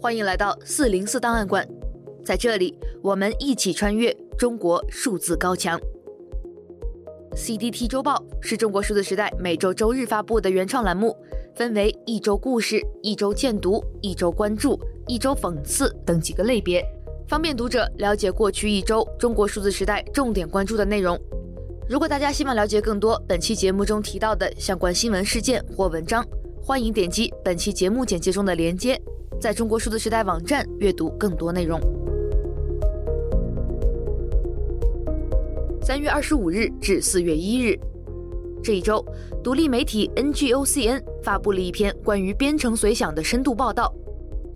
欢迎来到四零四档案馆，在这里我们一起穿越中国数字高墙。CDT 周报是中国数字时代每周周日发布的原创栏目，分为一周故事、一周荐读、一周关注、一周讽刺等几个类别，方便读者了解过去一周中国数字时代重点关注的内容。如果大家希望了解更多本期节目中提到的相关新闻事件或文章，欢迎点击本期节目简介中的链接，在中国数字时代网站阅读更多内容。三月二十五日至四月一日，这一周，独立媒体 NGOCN 发布了一篇关于编程随想的深度报道，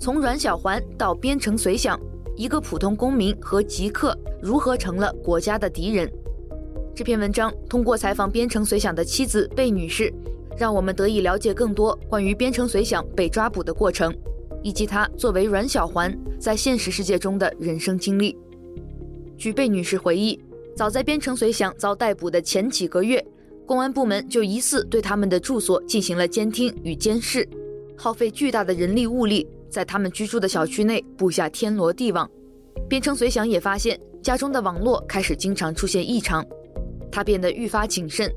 从阮小环到编程随想，一个普通公民和极客如何成了国家的敌人。这篇文章通过采访编程随想的妻子贝女士。让我们得以了解更多关于编程随想被抓捕的过程，以及他作为阮小环在现实世界中的人生经历。据贝女士回忆，早在边城随想遭逮捕的前几个月，公安部门就疑似对他们的住所进行了监听与监视，耗费巨大的人力物力，在他们居住的小区内布下天罗地网。边城随想也发现家中的网络开始经常出现异常，他变得愈发谨慎。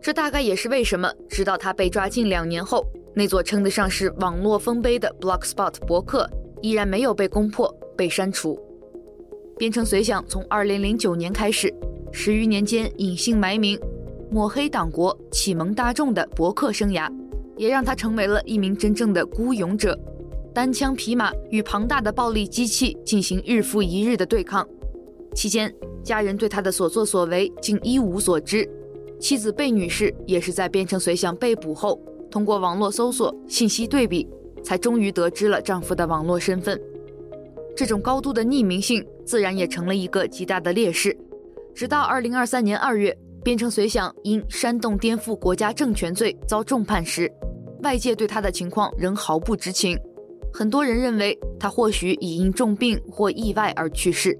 这大概也是为什么，直到他被抓近两年后，那座称得上是网络丰碑的 Blogspot 博客依然没有被攻破、被删除。编程随想从2009年开始，十余年间隐姓埋名，抹黑党国、启蒙大众的博客生涯，也让他成为了一名真正的孤勇者，单枪匹马与庞大的暴力机器进行日复一日的对抗。期间，家人对他的所作所为竟一无所知。妻子贝女士也是在边城随想被捕后，通过网络搜索、信息对比，才终于得知了丈夫的网络身份。这种高度的匿名性，自然也成了一个极大的劣势。直到二零二三年二月，边城随想因煽动颠覆国家政权罪遭重判时，外界对他的情况仍毫不知情。很多人认为他或许已因重病或意外而去世。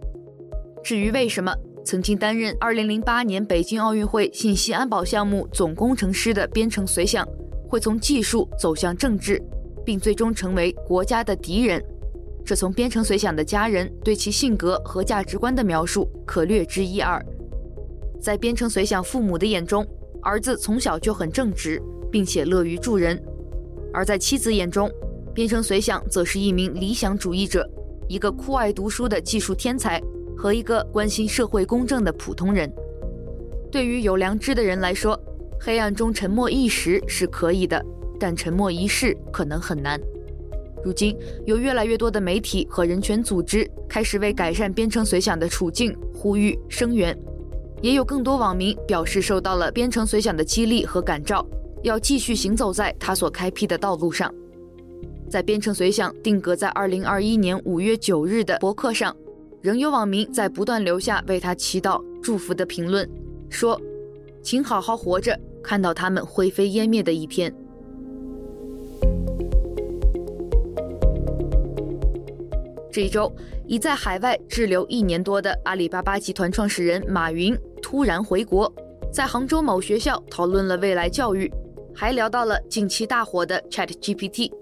至于为什么？曾经担任2008年北京奥运会信息安保项目总工程师的编程随想，会从技术走向政治，并最终成为国家的敌人。这从编程随想的家人对其性格和价值观的描述可略知一二。在编程随想父母的眼中，儿子从小就很正直，并且乐于助人；而在妻子眼中，编程随想则是一名理想主义者，一个酷爱读书的技术天才。和一个关心社会公正的普通人，对于有良知的人来说，黑暗中沉默一时是可以的，但沉默一世可能很难。如今，有越来越多的媒体和人权组织开始为改善编程随想的处境呼吁声援，也有更多网民表示受到了编程随想的激励和感召，要继续行走在他所开辟的道路上。在编程随想定格在二零二一年五月九日的博客上。仍有网民在不断留下为他祈祷、祝福的评论，说：“请好好活着，看到他们灰飞烟灭的一天。”这一周，已在海外滞留一年多的阿里巴巴集团创始人马云突然回国，在杭州某学校讨论了未来教育，还聊到了近期大火的 ChatGPT。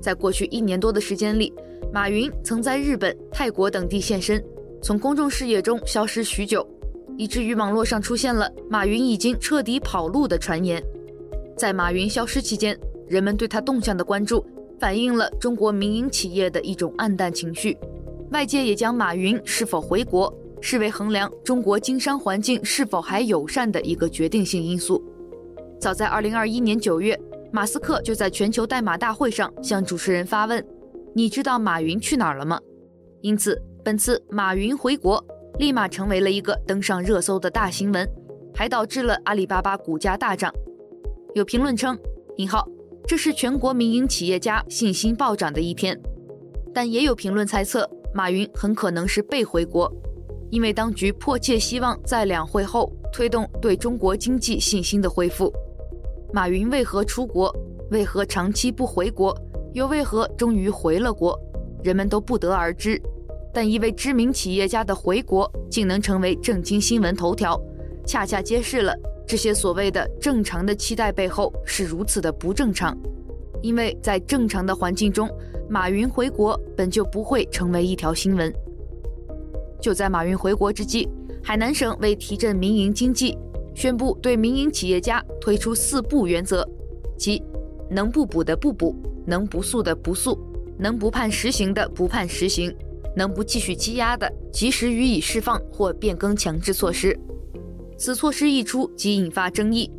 在过去一年多的时间里，马云曾在日本、泰国等地现身，从公众视野中消失许久，以至于网络上出现了马云已经彻底跑路的传言。在马云消失期间，人们对他动向的关注，反映了中国民营企业的一种黯淡情绪。外界也将马云是否回国视为衡量中国经商环境是否还友善的一个决定性因素。早在2021年9月，马斯克就在全球代码大会上向主持人发问。你知道马云去哪儿了吗？因此，本次马云回国立马成为了一个登上热搜的大新闻，还导致了阿里巴巴股价大涨。有评论称：“引号，这是全国民营企业家信心暴涨的一天。”但也有评论猜测，马云很可能是被回国，因为当局迫切希望在两会后推动对中国经济信心的恢复。马云为何出国？为何长期不回国？又为何终于回了国？人们都不得而知。但一位知名企业家的回国竟能成为正经新闻头条，恰恰揭示了这些所谓的正常的期待背后是如此的不正常。因为在正常的环境中，马云回国本就不会成为一条新闻。就在马云回国之际，海南省为提振民营经济，宣布对民营企业家推出“四不”原则，即能不补的不补，能不诉的不诉，能不判实行的不判实行，能不继续羁押的及时予以释放或变更强制措施。此措施一出即引发争议，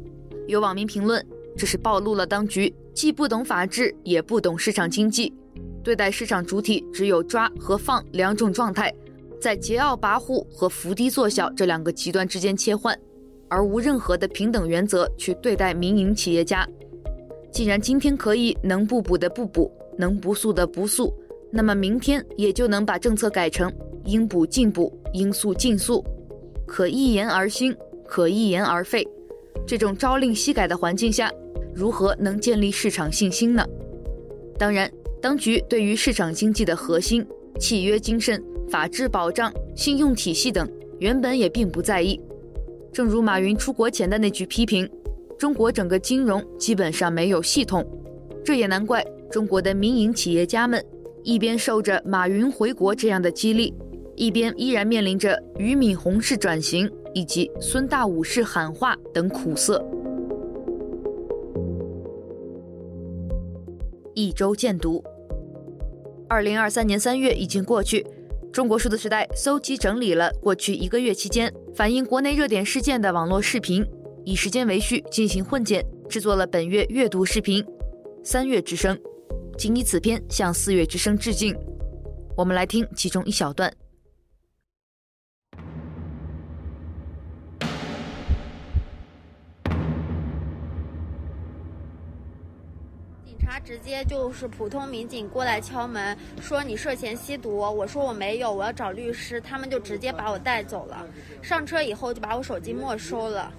有网民评论，这是暴露了当局既不懂法治，也不懂市场经济，对待市场主体只有抓和放两种状态。在桀骜跋扈和伏低作小这两个极端之间切换，而无任何的平等原则去对待民营企业家。既然今天可以能不补的不补，能不诉的不诉，那么明天也就能把政策改成应补尽补，应诉尽诉，可一言而兴，可一言而废。这种朝令夕改的环境下，如何能建立市场信心呢？当然，当局对于市场经济的核心契约精神。法治保障、信用体系等原本也并不在意。正如马云出国前的那句批评：“中国整个金融基本上没有系统。”这也难怪中国的民营企业家们一边受着马云回国这样的激励，一边依然面临着俞敏洪式转型以及孙大武式喊话等苦涩。一周见读：二零二三年三月已经过去。中国数字时代搜集整理了过去一个月期间反映国内热点事件的网络视频，以时间为序进行混剪，制作了本月阅读视频《三月之声》，仅以此片向四月之声致敬。我们来听其中一小段。警察直接就是普通民警过来敲门，说你涉嫌吸毒。我说我没有，我要找律师。他们就直接把我带走了。上车以后就把我手机没收了，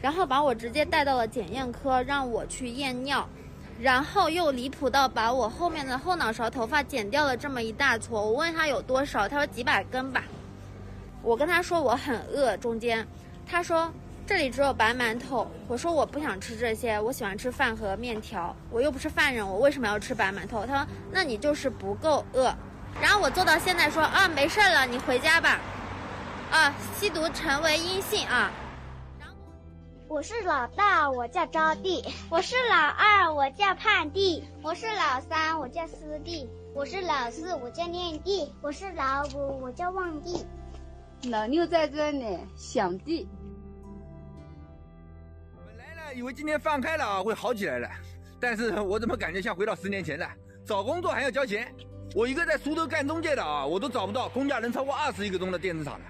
然后把我直接带到了检验科，让我去验尿，然后又离谱到把我后面的后脑勺头发剪掉了这么一大撮。我问他有多少，他说几百根吧。我跟他说我很饿，中间，他说。这里只有白馒头，我说我不想吃这些，我喜欢吃饭和面条，我又不是犯人，我为什么要吃白馒头？他说，那你就是不够饿。然后我做到现在说啊，没事了，你回家吧。啊，吸毒成为阴性啊。我是老大，我叫招娣；我是老二，我叫盼娣；我是老三，我叫思娣；我是老四，我叫念娣；我是老五，我叫望娣；老六在这里，小弟。我来了。以为今天放开了啊，会好起来了，但是我怎么感觉像回到十年前了？找工作还要交钱，我一个在苏州干中介的啊，我都找不到工价能超过二十一个钟的电子厂的，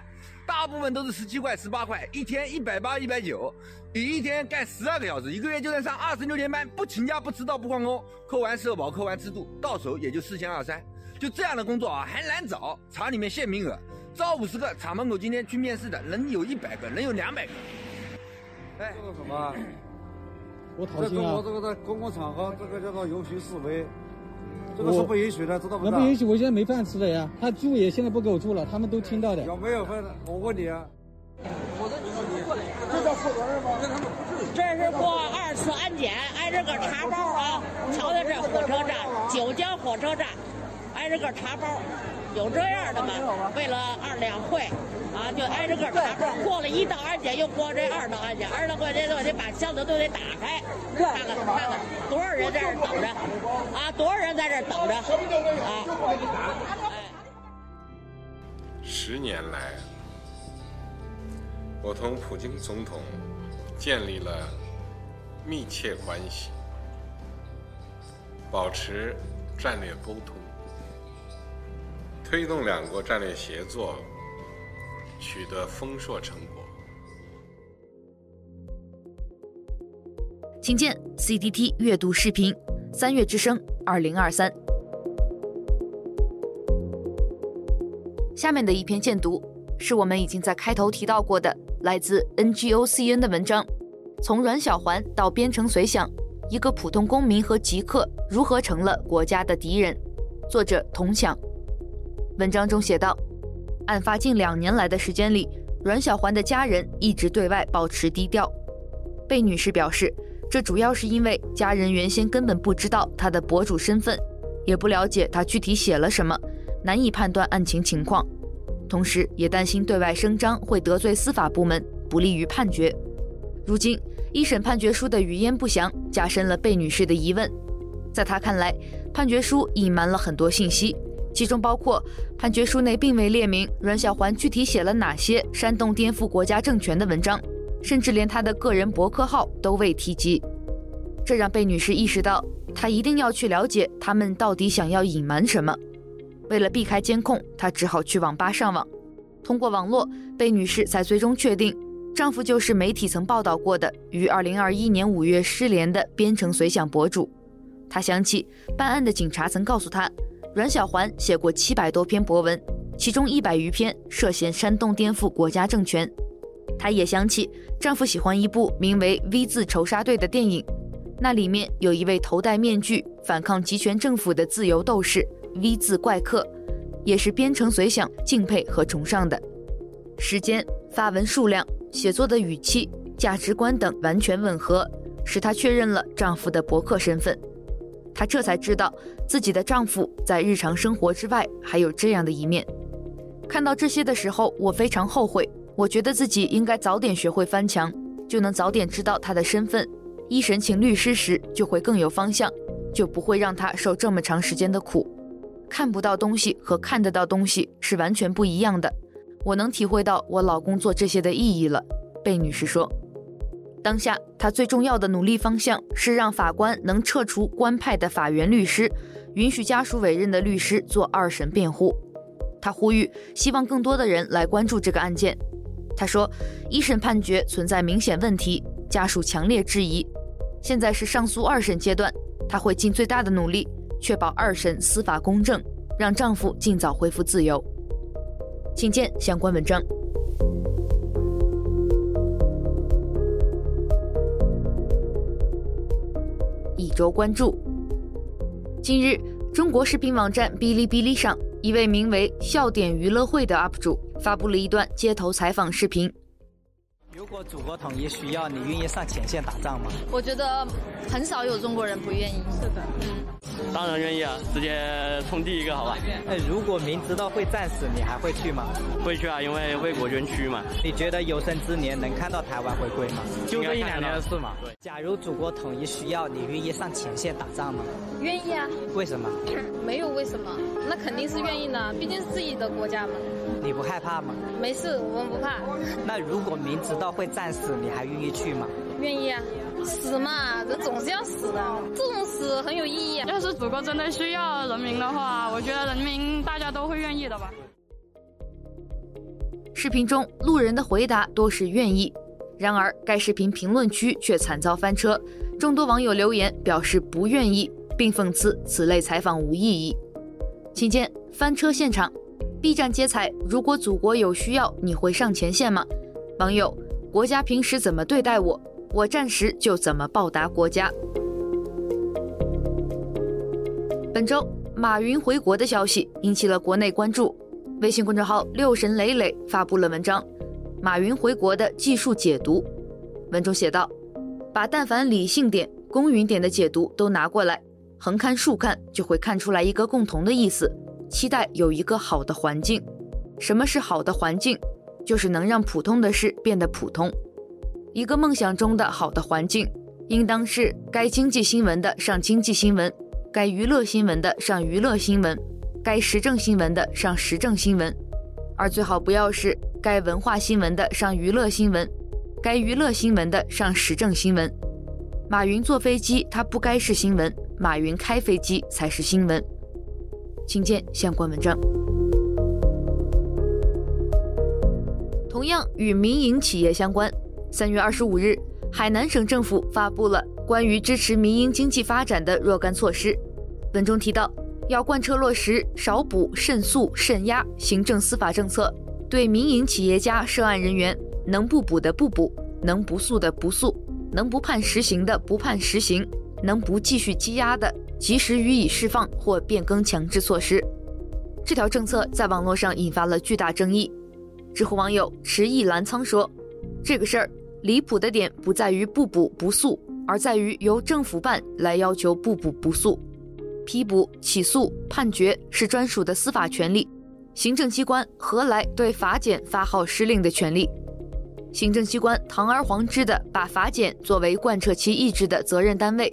大部分都是十七块、十八块，一天一百八、一百九，你一天干十二个小时，一个月就算上二十六天班，不请假、不迟到、不旷工，扣完社保、扣完制度，到手也就四千二三，就这样的工作啊，还难找，厂里面限名额，招五十个，厂门口今天去面试的能有一百个，能有两百个。哎，这个什么？我讨厌啊！这跟我这个在公共场合，这个叫做游行示威，这个是不允许的，知道不知道？那不允许，我现在没饭吃了呀。他住也现在不给我住了，他们都听到的。有没有饭？我问你啊。我的这叫货轮吗？这是过二次安检，挨着个查包啊。瞧瞧这火车站，九江火车站，挨着个查包。有这样的吗？为了二两会，啊，就挨着个查包，过了一道安检，又过这二道安检，二道过这都得把箱子都得打开，看看看看多少人在这等着，啊，多少人在这等着，啊，十年来，我同普京总统建立了密切关系，保持战略沟通。推动两国战略协作取得丰硕成果。请见 CDT 阅读视频《三月之声二零二三》。下面的一篇荐读是我们已经在开头提到过的，来自 NGOCN 的文章《从阮小环到边城随想：一个普通公民和极客如何成了国家的敌人》，作者童强。文章中写道，案发近两年来的时间里，阮小环的家人一直对外保持低调。贝女士表示，这主要是因为家人原先根本不知道他的博主身份，也不了解他具体写了什么，难以判断案情情况。同时，也担心对外声张会得罪司法部门，不利于判决。如今，一审判决书的语焉不详，加深了贝女士的疑问。在她看来，判决书隐瞒了很多信息，其中包括判决书内并未列明阮小环具体写了哪些煽动颠覆国家政权的文章，甚至连她的个人博客号都未提及。这让贝女士意识到，她一定要去了解他们到底想要隐瞒什么。为了避开监控，她只好去网吧上网。通过网络，贝女士才最终确定，丈夫就是媒体曾报道过的于2021年5月失联的编程随想博主。她想起办案的警察曾告诉她，阮小环写过七百多篇博文，其中一百余篇涉嫌煽动颠覆国家政权。她也想起丈夫喜欢一部名为《V 字仇杀队》的电影，那里面有一位头戴面具反抗极权政府的自由斗士。V 字怪客，也是边城随想敬佩和崇尚的。时间、发文数量、写作的语气、价值观等完全吻合，使她确认了丈夫的博客身份。她这才知道自己的丈夫在日常生活之外还有这样的一面。看到这些的时候，我非常后悔。我觉得自己应该早点学会翻墙，就能早点知道他的身份。一审请律师时就会更有方向，就不会让他受这么长时间的苦。看不到东西和看得到东西是完全不一样的。我能体会到我老公做这些的意义了，贝女士说。当下她最重要的努力方向是让法官能撤除官派的法援律师，允许家属委任的律师做二审辩护。她呼吁希望更多的人来关注这个案件。她说，一审判决存在明显问题，家属强烈质疑。现在是上诉二审阶段，她会尽最大的努力。确保二审司法公正，让丈夫尽早恢复自由。请见相关文章。一周关注：近日，中国视频网站哔哩哔哩上，一位名为“笑点娱乐会”的 UP 主发布了一段街头采访视频。如果祖国统一需要，你愿意上前线打仗吗？我觉得很少有中国人不愿意。是的，嗯，当然愿意啊，直接冲第一个，好吧？那如果明知道会战死，你还会去吗？会去啊，因为为国捐躯嘛。你觉得有生之年能看到台湾回归吗？就这一两年的事嘛。对。假如祖国统一需要，你愿意上前线打仗吗？愿意啊。为什么？没有为什么，那肯定是愿意的，毕竟是自己的国家嘛。你不害怕吗？没事，我们不怕。那如果明知道会战死，你还愿意去吗？愿意啊，死嘛，人总是要死的，这种死很有意义啊。要是祖国真的需要人民的话，我觉得人民大家都会愿意的吧。视频中路人的回答多是愿意，然而该视频评论区却惨遭翻车，众多网友留言表示不愿意，并讽刺此类采访无意义。请见翻车现场。B 站接彩：如果祖国有需要，你会上前线吗？网友：国家平时怎么对待我，我战时就怎么报答国家。本周马云回国的消息引起了国内关注，微信公众号“六神磊磊”发布了文章《马云回国的技术解读》。文中写道：“把但凡理性点、公允点的解读都拿过来，横看竖看，就会看出来一个共同的意思。”期待有一个好的环境。什么是好的环境？就是能让普通的事变得普通。一个梦想中的好的环境，应当是该经济新闻的上经济新闻，该娱乐新闻的上娱乐新闻，该时政新闻的上时政新闻，而最好不要是该文化新闻的上娱乐新闻，该娱乐新闻的上时政新闻。马云坐飞机，他不该是新闻；马云开飞机才是新闻。请见相关文章。同样与民营企业相关，三月二十五日，海南省政府发布了关于支持民营经济发展的若干措施。文中提到，要贯彻落实少补慎诉慎压行政司法政策，对民营企业家涉案人员，能不补的不补，能不诉的不诉，能不判实刑的不判实刑，能不继续羁押的。及时予以释放或变更强制措施。这条政策在网络上引发了巨大争议。知乎网友迟意蓝仓说：“这个事儿离谱的点不在于不补不诉，而在于由政府办来要求不捕不诉。批捕、起诉、判决是专属的司法权利，行政机关何来对法检发号施令的权利？行政机关堂而皇之的把法检作为贯彻其意志的责任单位，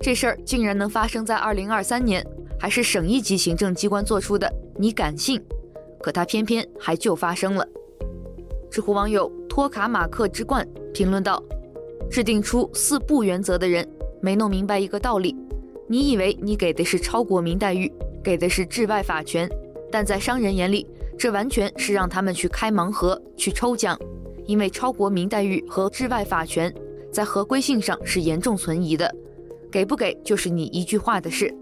这事儿竟然能发生在二零二三年，还是省一级行政机关做出的？你敢信？可它偏偏还就发生了。知乎网友托卡马克之冠评论道：“制定出四不原则的人，没弄明白一个道理。你以为你给的是超国民待遇，给的是治外法权，但在商人眼里，这完全是让他们去开盲盒、去抽奖。因为超国民待遇和治外法权在合规性上是严重存疑的，给不给就是你一句话的事。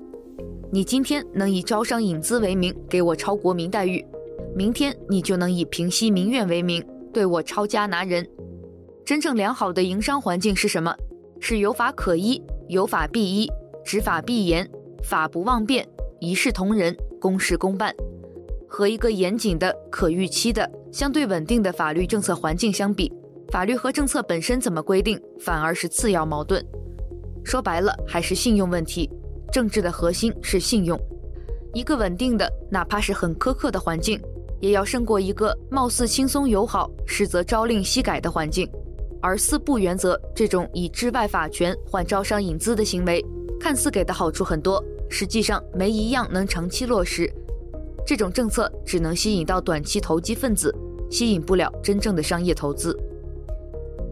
你今天能以招商引资为名给我超国民待遇，明天你就能以平息民怨为名。”对我抄家拿人，真正良好的营商环境是什么？是有法可依，有法必依，执法必严，法不妄变，一视同仁，公事公办。和一个严谨的、可预期的、相对稳定的法律政策环境相比，法律和政策本身怎么规定，反而是次要矛盾。说白了，还是信用问题。政治的核心是信用。一个稳定的，哪怕是很苛刻的环境。也要胜过一个貌似轻松友好，实则朝令夕改的环境。而四不原则这种以治外法权换招商引资的行为，看似给的好处很多，实际上没一样能长期落实。这种政策只能吸引到短期投机分子，吸引不了真正的商业投资。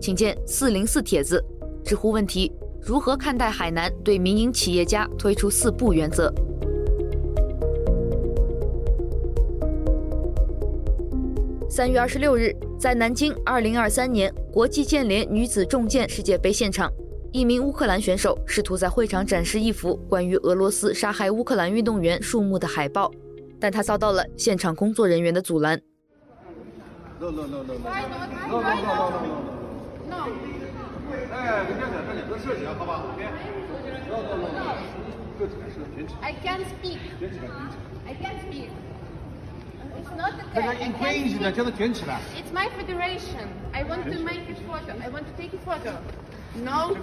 请见四零四帖子，知乎问题：如何看待海南对民营企业家推出四不原则？三月二十六日在南京二零二三年国际健联女子重剑世界杯现场一名乌克兰选手试图在会场展示一幅关于俄罗斯杀害乌克兰运动员数目的海报但他遭到了现场工作人员的阻拦 It's not okay. It's my federation. I want to make a photo. I want to take a photo. No.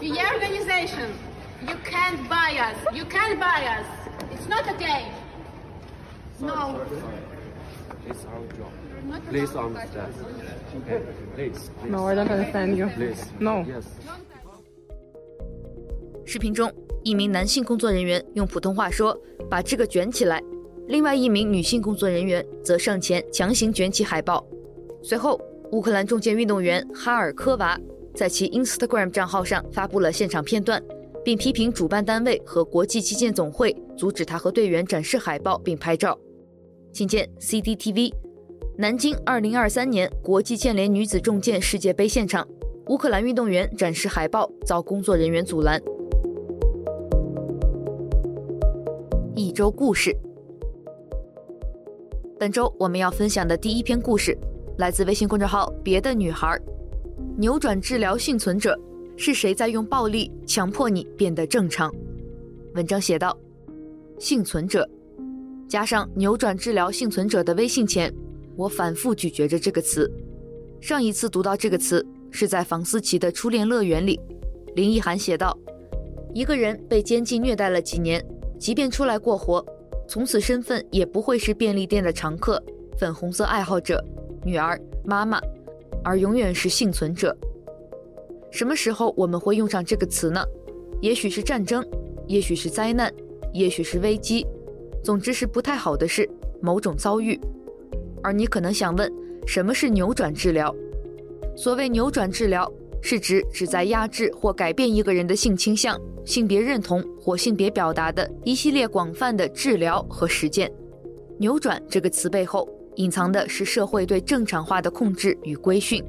The organization. You can't buy us. You can't buy us. It's not okay. No. It's our job. Please understand. Okay. Please. No, I don't understand you. Please. No. Yes. 视频中，一名男性工作人员用普通话说：“把这个卷起来。” 另外一名女性工作人员则上前强行卷起海报。随后，乌克兰重剑运动员哈尔科娃在其 Instagram 账号上发布了现场片段，并批评主办单位和国际击剑总会阻止他和队员展示海报并拍照。请见 CCTV，南京2023年国际剑联女子重剑世界杯现场，乌克兰运动员展示海报遭工作人员阻拦。一周故事。本周我们要分享的第一篇故事，来自微信公众号“别的女孩”。扭转治疗幸存者，是谁在用暴力强迫你变得正常？文章写道：“幸存者”加上“扭转治疗幸存者”的微信前，我反复咀嚼着这个词。上一次读到这个词是在房思琪的初恋乐园里，林奕涵写道：“一个人被监禁虐待了几年，即便出来过活。”从此身份也不会是便利店的常客、粉红色爱好者、女儿、妈妈，而永远是幸存者。什么时候我们会用上这个词呢？也许是战争，也许是灾难，也许是危机，总之是不太好的事，某种遭遇。而你可能想问，什么是扭转治疗？所谓扭转治疗，是指旨在压制或改变一个人的性倾向。性别认同或性别表达的一系列广泛的治疗和实践，扭转这个词背后隐藏的是社会对正常化的控制与规训。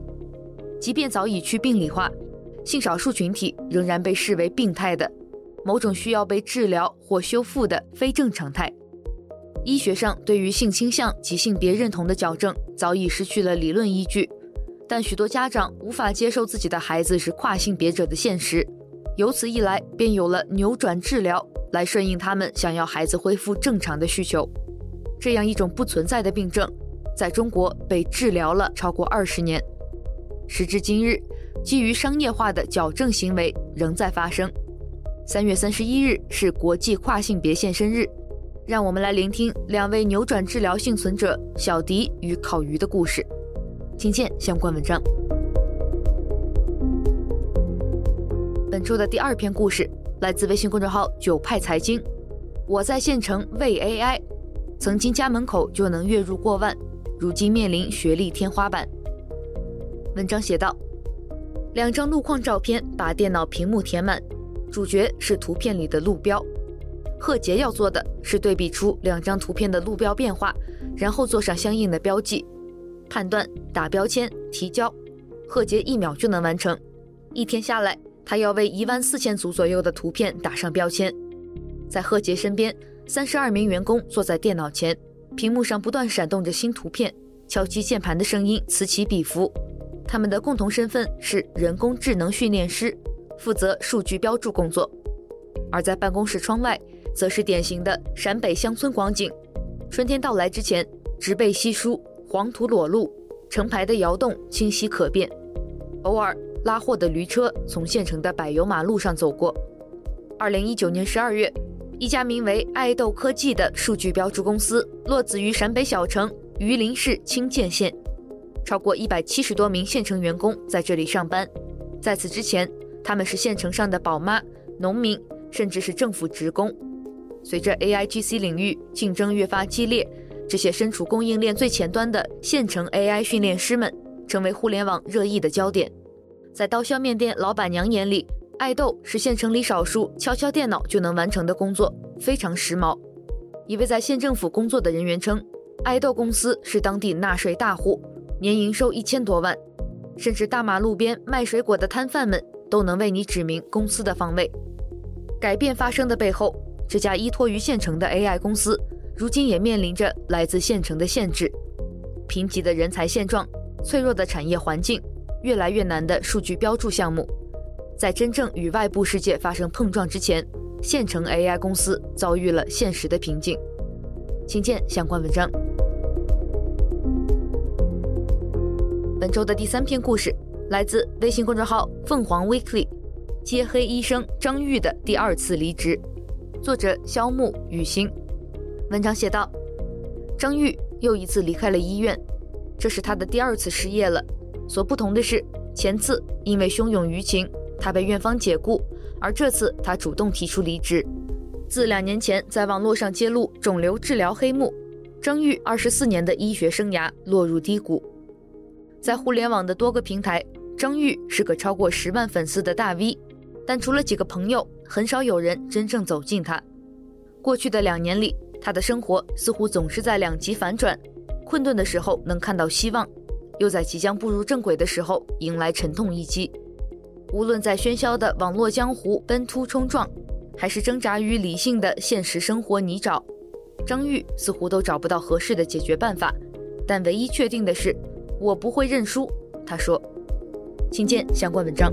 即便早已去病理化，性少数群体仍然被视为病态的，某种需要被治疗或修复的非正常态。医学上对于性倾向及性别认同的矫正早已失去了理论依据，但许多家长无法接受自己的孩子是跨性别者的现实。由此一来，便有了扭转治疗来顺应他们想要孩子恢复正常的需求。这样一种不存在的病症，在中国被治疗了超过二十年。时至今日，基于商业化的矫正行为仍在发生。三月三十一日是国际跨性别现身日，让我们来聆听两位扭转治疗幸存者小迪与烤鱼的故事。请见相关文章。本周的第二篇故事来自微信公众号“九派财经”。我在县城为 AI，曾经家门口就能月入过万，如今面临学历天花板。文章写道：两张路况照片把电脑屏幕填满，主角是图片里的路标。贺杰要做的是对比出两张图片的路标变化，然后做上相应的标记，判断、打标签、提交。贺杰一秒就能完成，一天下来。他要为一万四千组左右的图片打上标签，在贺杰身边，三十二名员工坐在电脑前，屏幕上不断闪动着新图片，敲击键盘的声音此起彼伏。他们的共同身份是人工智能训练师，负责数据标注工作。而在办公室窗外，则是典型的陕北乡村光景。春天到来之前，植被稀疏，黄土裸露，成排的窑洞清晰可辨，偶尔。拉货的驴车从县城的柏油马路上走过。二零一九年十二月，一家名为爱豆科技的数据标注公司落子于陕北小城榆林市清涧县，超过一百七十多名县城员工在这里上班。在此之前，他们是县城上的宝妈、农民，甚至是政府职工。随着 AIGC 领域竞争越发激烈，这些身处供应链最前端的县城 AI 训练师们，成为互联网热议的焦点。在刀削面店老板娘眼里，爱豆是县城里少数敲敲电脑就能完成的工作，非常时髦。一位在县政府工作的人员称，爱豆公司是当地纳税大户，年营收一千多万，甚至大马路边卖水果的摊贩们都能为你指明公司的方位。改变发生的背后，这家依托于县城的 AI 公司，如今也面临着来自县城的限制：贫瘠的人才现状，脆弱的产业环境。越来越难的数据标注项目，在真正与外部世界发生碰撞之前，县城 AI 公司遭遇了现实的瓶颈。请见相关文章。本周的第三篇故事来自微信公众号“凤凰 Weekly”，接黑医生张玉的第二次离职，作者肖木雨欣。文章写道：张玉又一次离开了医院，这是他的第二次失业了。所不同的是，前次因为汹涌舆情，他被院方解雇，而这次他主动提出离职。自两年前在网络上揭露肿瘤治疗黑幕，张玉二十四年的医学生涯落入低谷。在互联网的多个平台，张玉是个超过十万粉丝的大 V，但除了几个朋友，很少有人真正走近他。过去的两年里，他的生活似乎总是在两极反转，困顿的时候能看到希望。又在即将步入正轨的时候迎来沉痛一击。无论在喧嚣的网络江湖奔突冲撞，还是挣扎于理性的现实生活泥沼，张玉似乎都找不到合适的解决办法。但唯一确定的是，我不会认输。他说：“请见相关文章。”